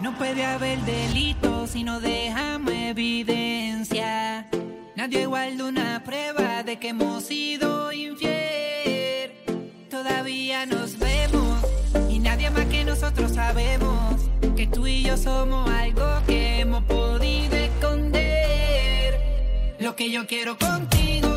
No puede haber delito si no dejamos evidencia. Nadie igual una prueba de que hemos sido infiel. Todavía nos vemos y nadie más que nosotros sabemos que tú y yo somos algo que hemos podido esconder. Lo que yo quiero contigo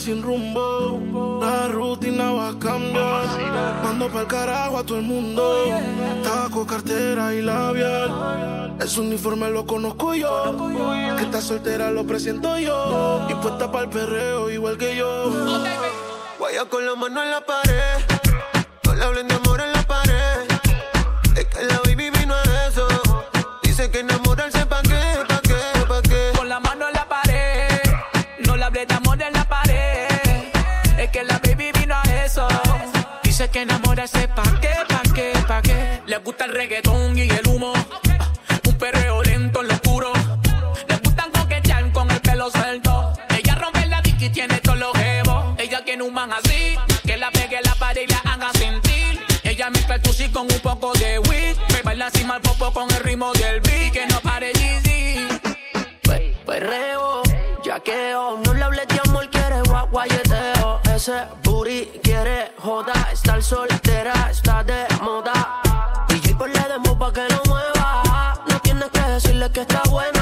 sin rumbo. La rutina va a cambiar. Mando pa'l carajo a todo el mundo. Taco, cartera y labial. Ese uniforme lo conozco yo. Que está soltera lo presento yo. Y puesta pa'l perreo igual que yo. Vaya con la mano en la pared. No le hablen de amor pa' qué, pa' qué, pa' qué. Le gusta el reggaetón y el humo. Un perreo lento en lo oscuro. Le gustan coquetear con el pelo suelto. Ella rompe la disc y tiene todos los jebos. Ella tiene un man así. Que la pegue la pared y la haga sentir. Ella mezcla el con un poco de weed. Me baila encima el popo con el ritmo del ese booty quiere joda, estar soltera está de moda. Y por le demo pa' que no mueva. No tienes que decirle que está buena.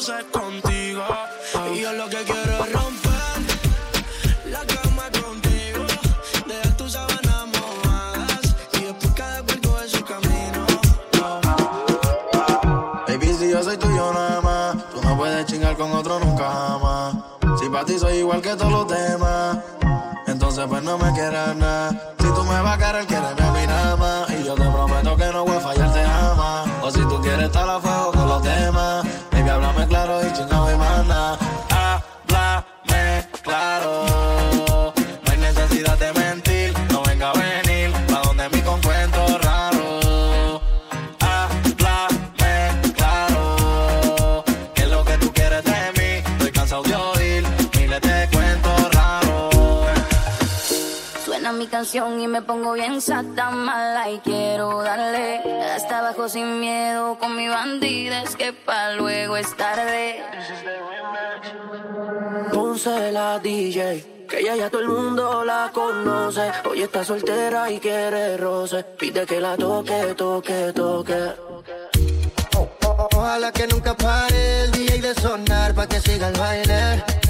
Poses contigo. Y yo lo que quiero es romper la cama contigo. Dejar tus sábanas mojadas y después cada cual coge su camino. Baby, si yo soy tuyo nada más, tú no puedes chingar con otro nunca más. Si para ti soy igual que todos los demás, entonces pues no me quieras nada. Si tú me vas a querer, quieres a mí nada más. Y yo te prometo que no voy a fallarte jamás. O si tú quieres estar a canción y me pongo bien sata mala y quiero darle hasta abajo sin miedo con mi bandida es que pa luego es tarde. Ponce la DJ. Que ella ya todo el mundo la conoce. Hoy está soltera y quiere roce. Pide que la toque, toque, toque. O, o, ojalá que nunca pare el DJ de sonar pa' que siga el baile.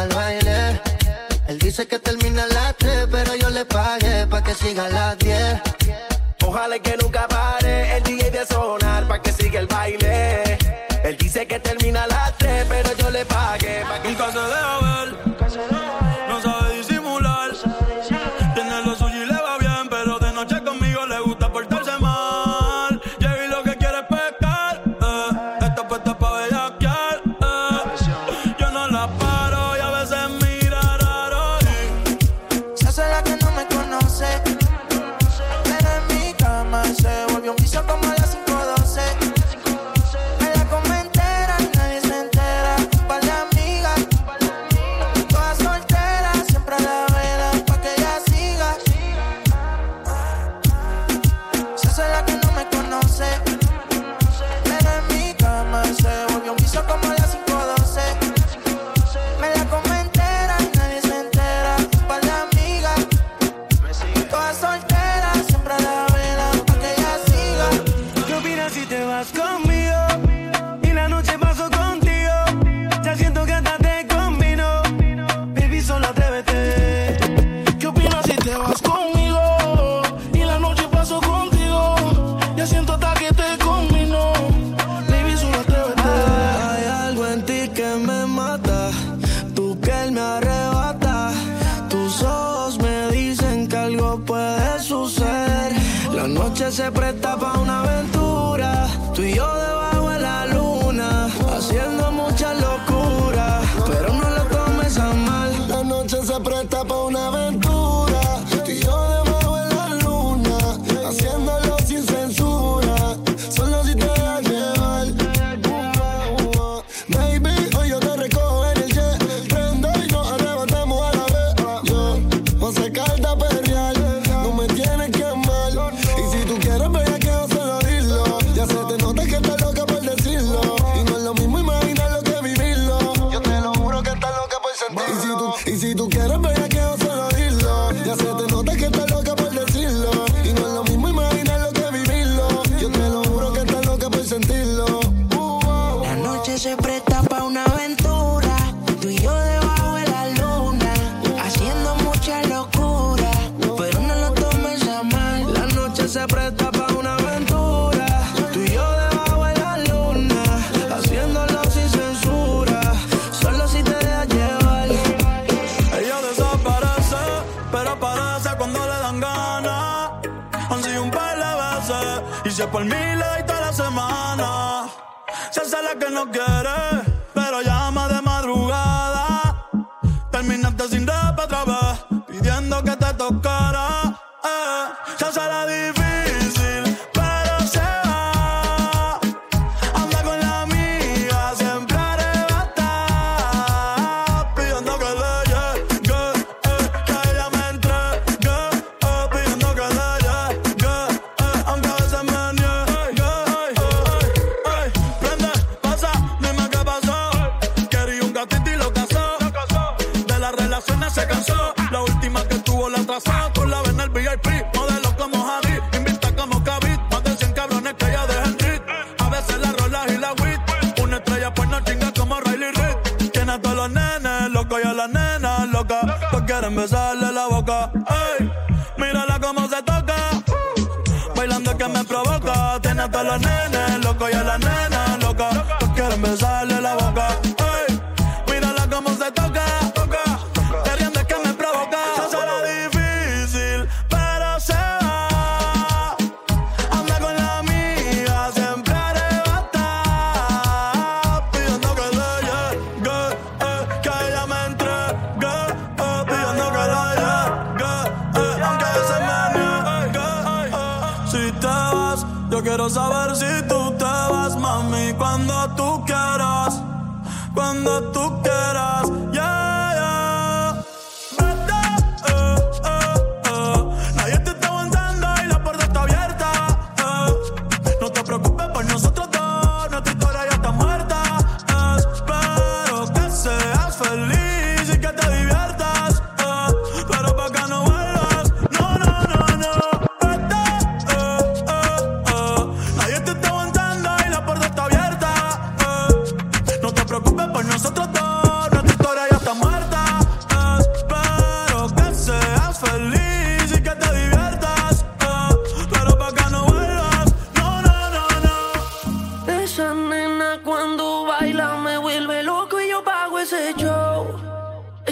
siga el baile. Él dice que termina a las 3, pero yo le pagué pa' que siga a las 10. Ojalá que nunca pare Y si por mí, le toda la semana. Se hace la que no quiere, pero llama de madrugada. Terminaste sin rap otra vez, pidiendo que te tocara.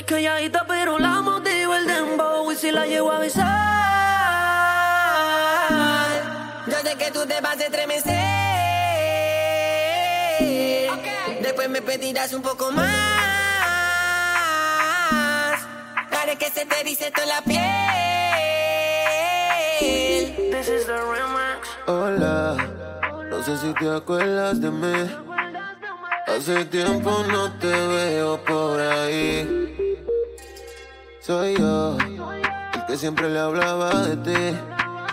Calladita pero la motivo el dembow. Y si la llevo a besar Yo sé que tú te vas a estremecer. Okay. Después me pedirás un poco más. Haré que se te dice toda la piel. This is the remix. Hola, no sé si te acuerdas de mí. Hace tiempo no te veo por ahí. Soy yo, el que siempre le hablaba de ti.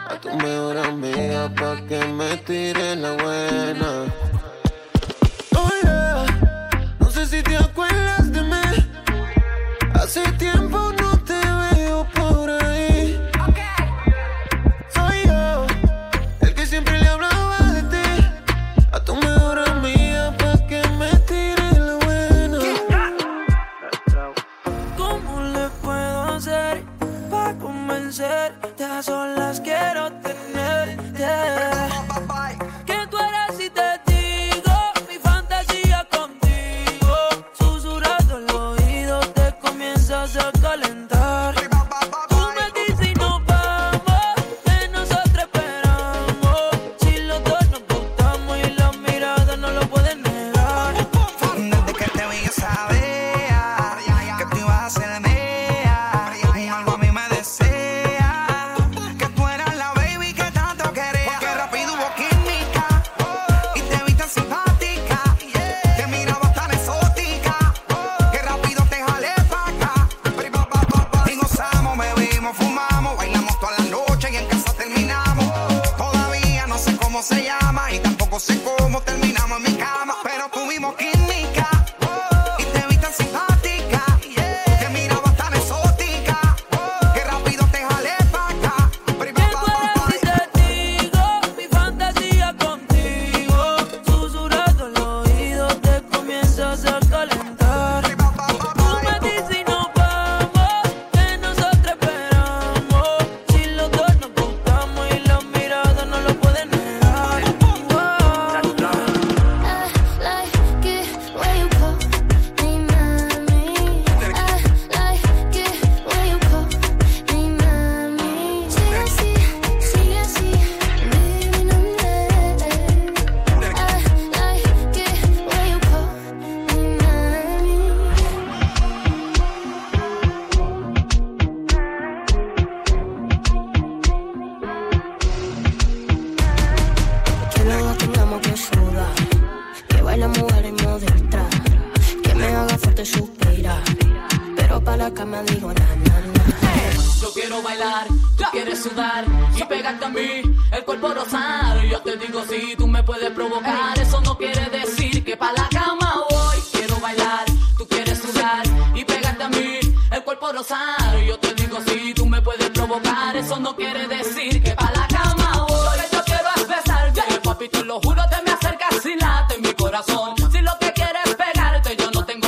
A tu mejor amiga pa' que me tire la buena. Oh yeah, no sé si te acuerdas de mí. Hace tiempo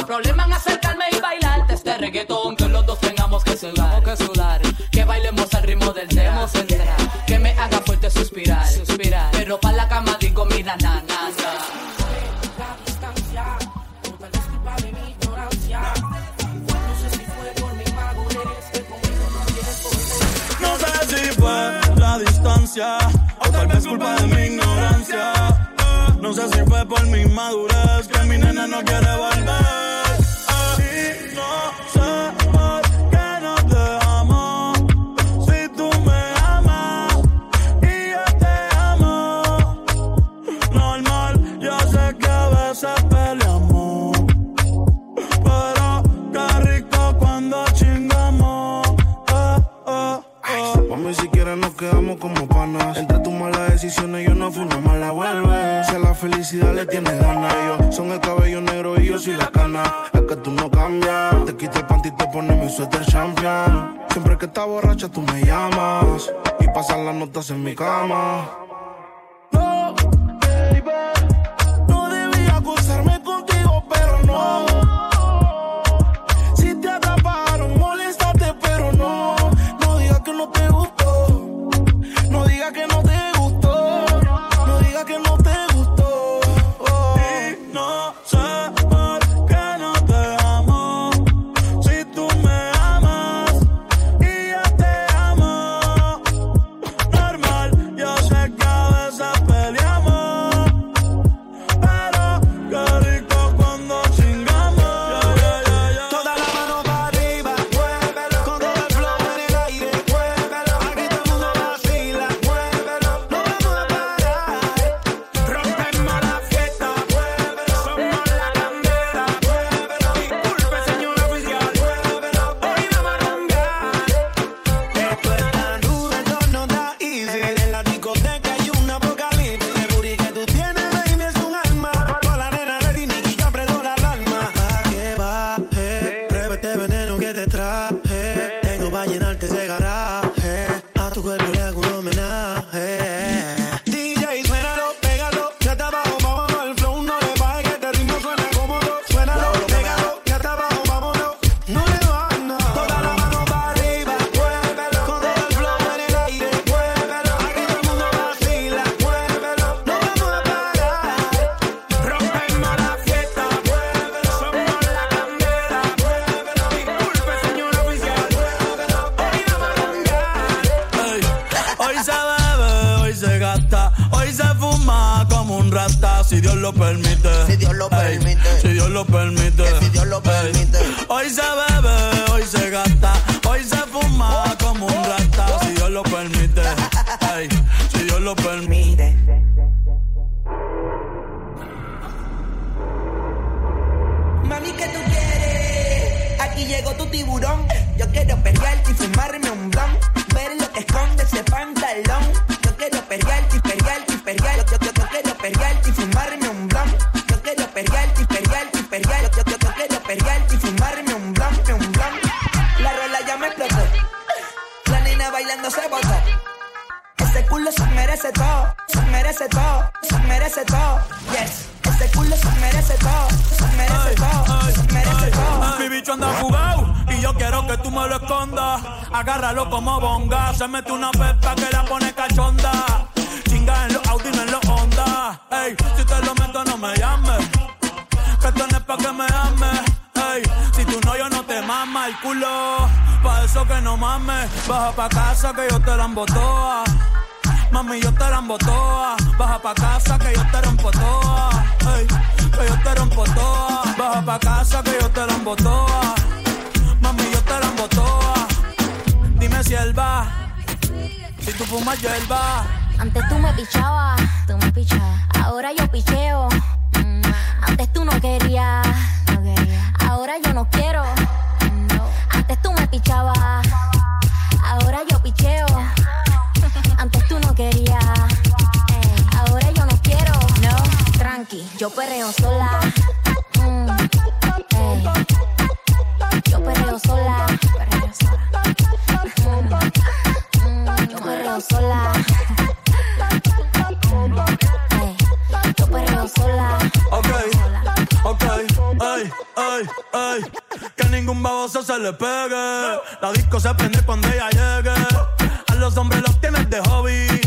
problema en acercarme y bailarte este reggaetón que los dos tengamos que sudar. Que, sudar. que bailemos al ritmo del demo central. Que me haga fuerte suspirar. suspirar. Pero para la cama digo, mira, na, na, na. No sé si fue la distancia o tal vez culpa de mi ignorancia no sé si fue por mi madurez que mi nena no quiere volver. Y no sé por qué no te amo. Si tú me amas y yo te amo. Normal, yo sé que a veces peleamos. Pero qué rico cuando chingamos. Eh, eh, eh. Mami, nos quedamos como panas. Entre tus malas decisiones yo no fui una mala vuelve. Si la felicidad le tienes ganas, yo son el cabello negro y yo soy la cana. Es que tú no cambias. Te quito el panty y te pones mi suéter champion. Siempre que estás borracha tú me llamas. Y pasan las notas en mi cama. Merece todo, se merece todo. Yes, ese culo se merece todo, se merece todo, se merece todo. Mi bicho anda jugado y yo quiero que tú me lo escondas. Agárralo como bonga. Se mete una pepa que la pone cachonda. Chinga en los Audi, no en los Honda. Ey, si te lo meto, no me llames. Que esto no es pa' que me ames. Ey, si tú no, yo no te mama el culo. Pa' eso que no mames. Baja pa' casa que yo te la embotoa. Mami, yo te la embotoa. Baja pa' casa que yo te rompo toa. Ey, que yo te rompo toa. Baja pa' casa que yo te la embotoa. Mami, yo te la embotoa. Dime si él va. Si tú fumas hierba. Antes tú me pichabas, tú me pichabas. Ahora yo picheo. Mm, Antes tú no querías, ahora yo no quiero. Antes tú me pichabas, ahora yo picheo. Yo perreo sola. Mm, yo perreo sola. Perreo sola. Yo perreo sola. Mm, yo perreo sola. Ok, ok, ay, ay, ay. Que ningún baboso se le pegue. La disco se prende cuando ella llegue. A los hombres los tienes de hobby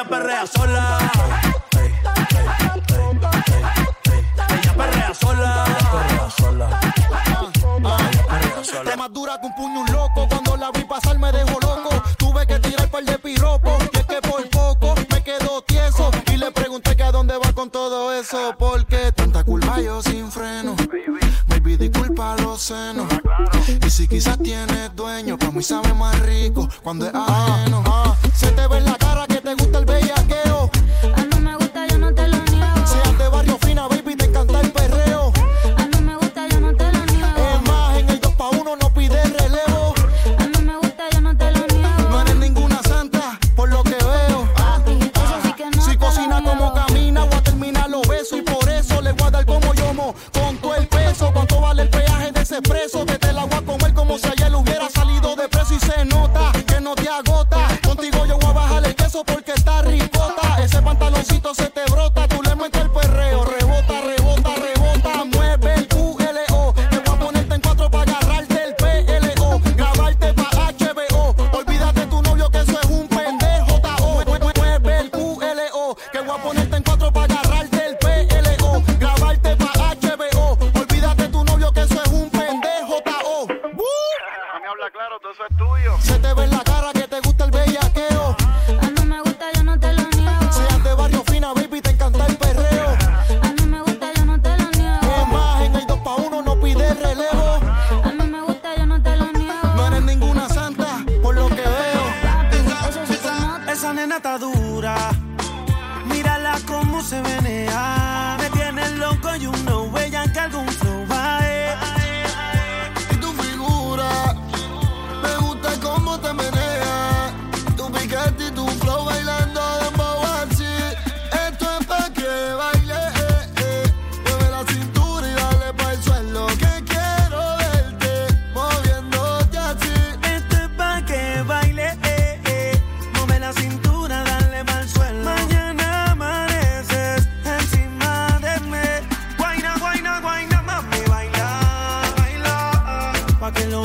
Ella perrea sola. Ella perrea sola. Ella perrea sola. Está más dura que un puño un loco. Cuando la vi pasar me dejó loco. Tuve que tirar par de piropos. Y es que por poco me quedo tieso. Y le pregunté que a dónde va con todo eso. Porque tanta culpa yo sin freno. Baby, disculpa los senos. Y si quizás tienes dueño, para mí sabe más rico cuando es ajeno. Ah, ah.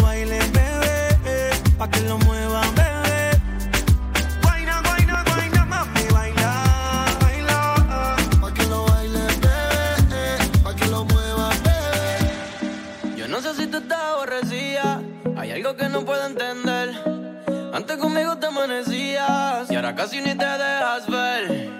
baile, bebé, pa' que lo mueva, bebé. Guayna, guayna, guayna, mami, baila. Pa' que lo baile, bebé, pa' que lo mueva, bebé. Yo no sé si tú estás aborrecida, hay algo que no puedo entender. Antes conmigo te amanecías y ahora casi ni te dejas ver.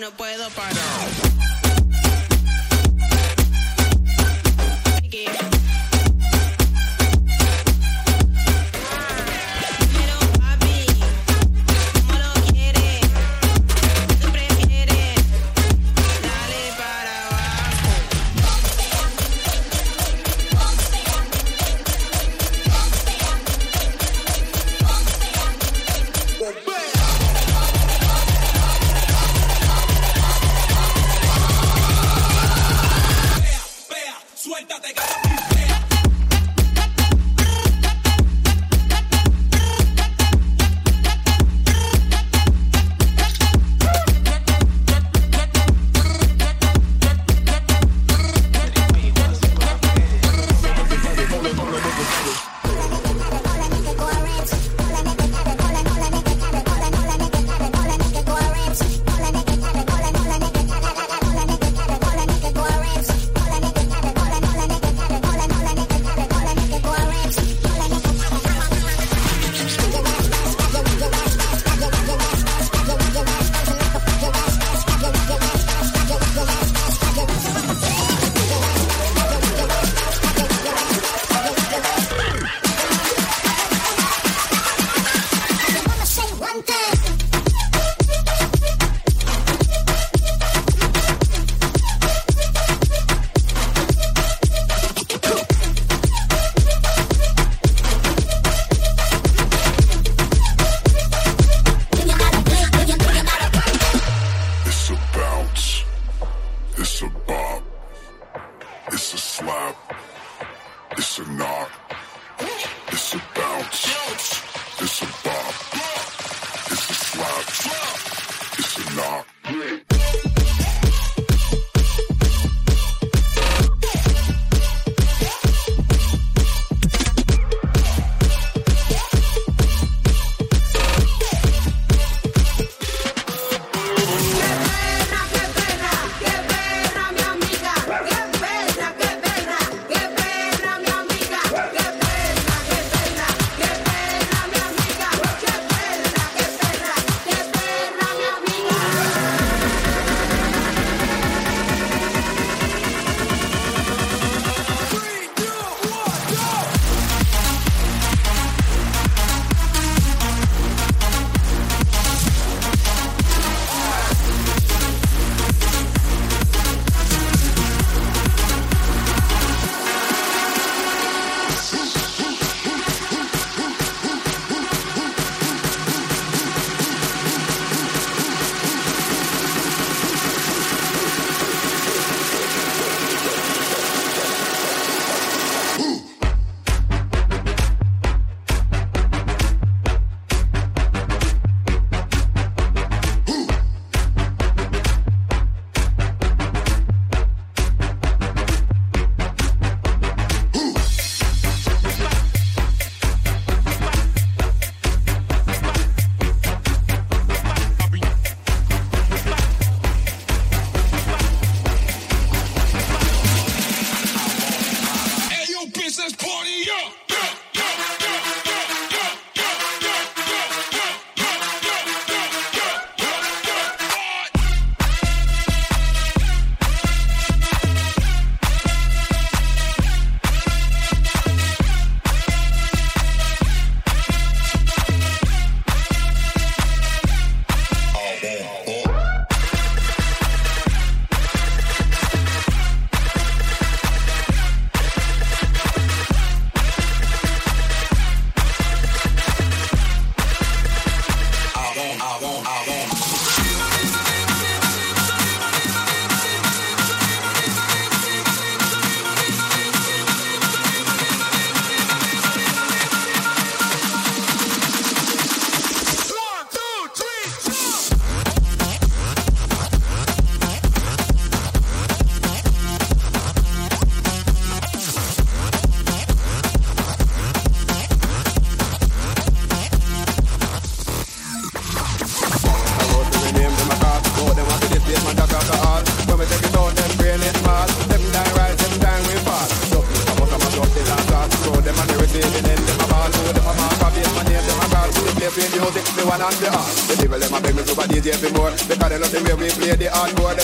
no puedo parar.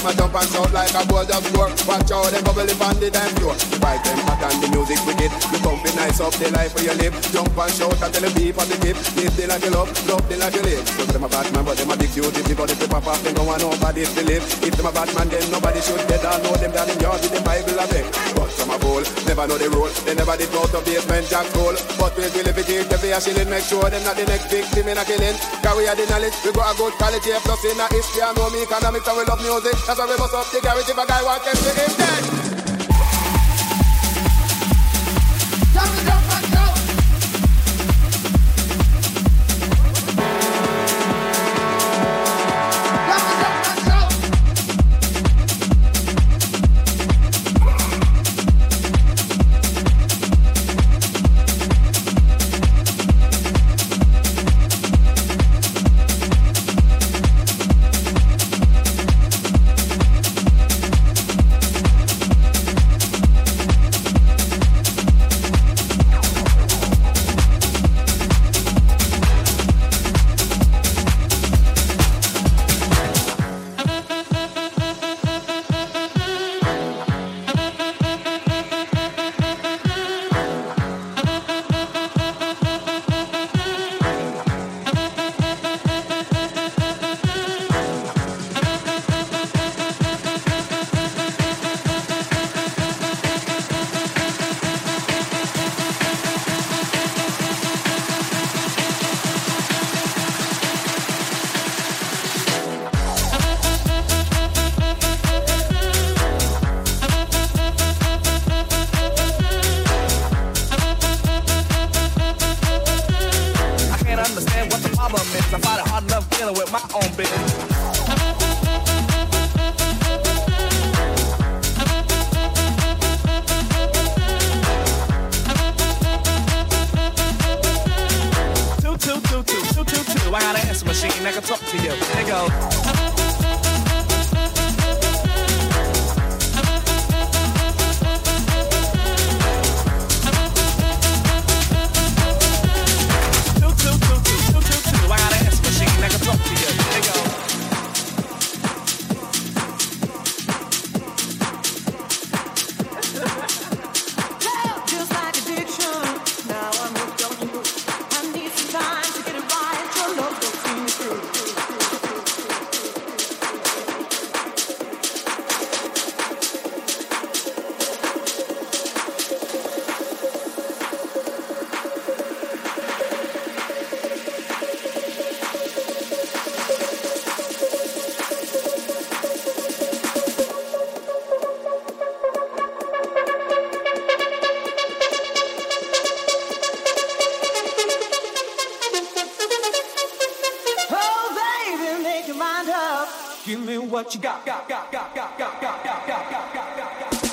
A jump and shout like a bolt of score. Watch out, them bubble if on the dance floor. Vibe them hot and the music wicked. The comfy nice up the life where you live. Jump and shout and tell the on the tip. Live the like you love, love the like you live. Some them a bad man, but them a big duty. People if they pop off, they don't want nobody to live. If them a bad man, then nobody should get down. Know them down in yard with the Bible a beg. Never know the rule. They never did go the basement jack goal. But we will if it is to be a shilling, make sure them not the next victim in a killing. Cause we are the knowledge, we got a good quality of plus in a history I know me economics and we love music. That's why we bust up the garage if a guy wants to see him dead. I dealing with my own business. Two, two, two, two, two, two, two. I got an answer machine that can talk to you. There you Give me what you got. got, got, got, got, got, got, got, got, got, got.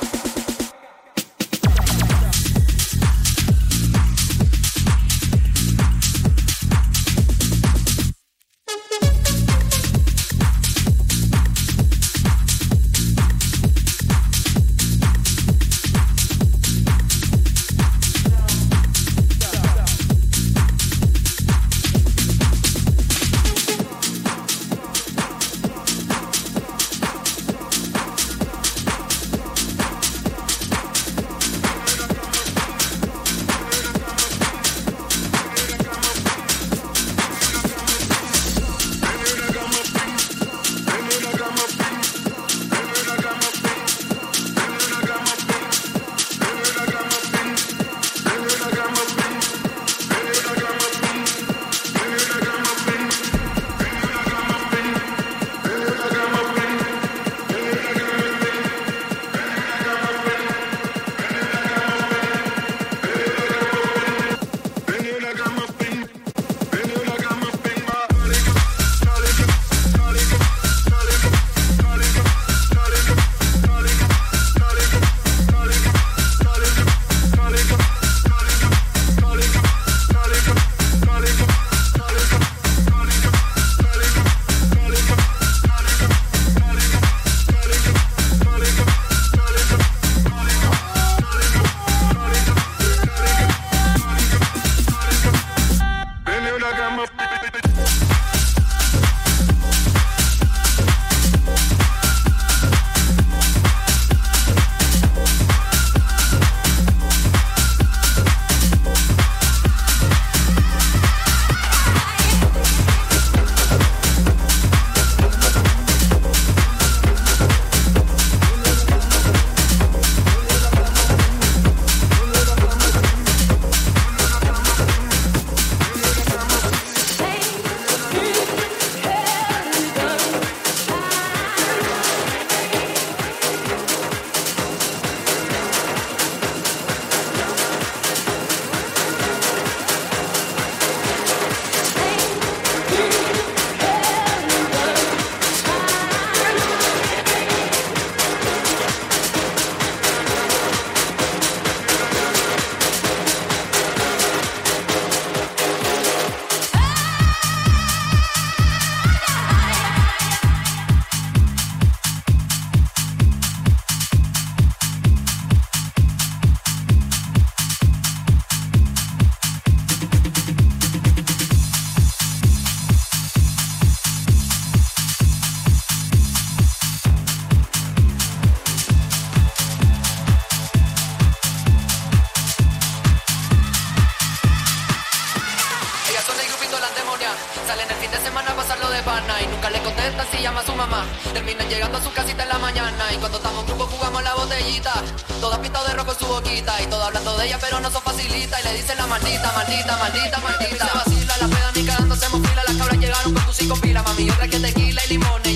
La maldita, maldita, maldita, maldita. Se vacila la peda ni cagando hacemos fila. Las cabras llegaron con tus cinco pilas, mami, y otra que tequila y limones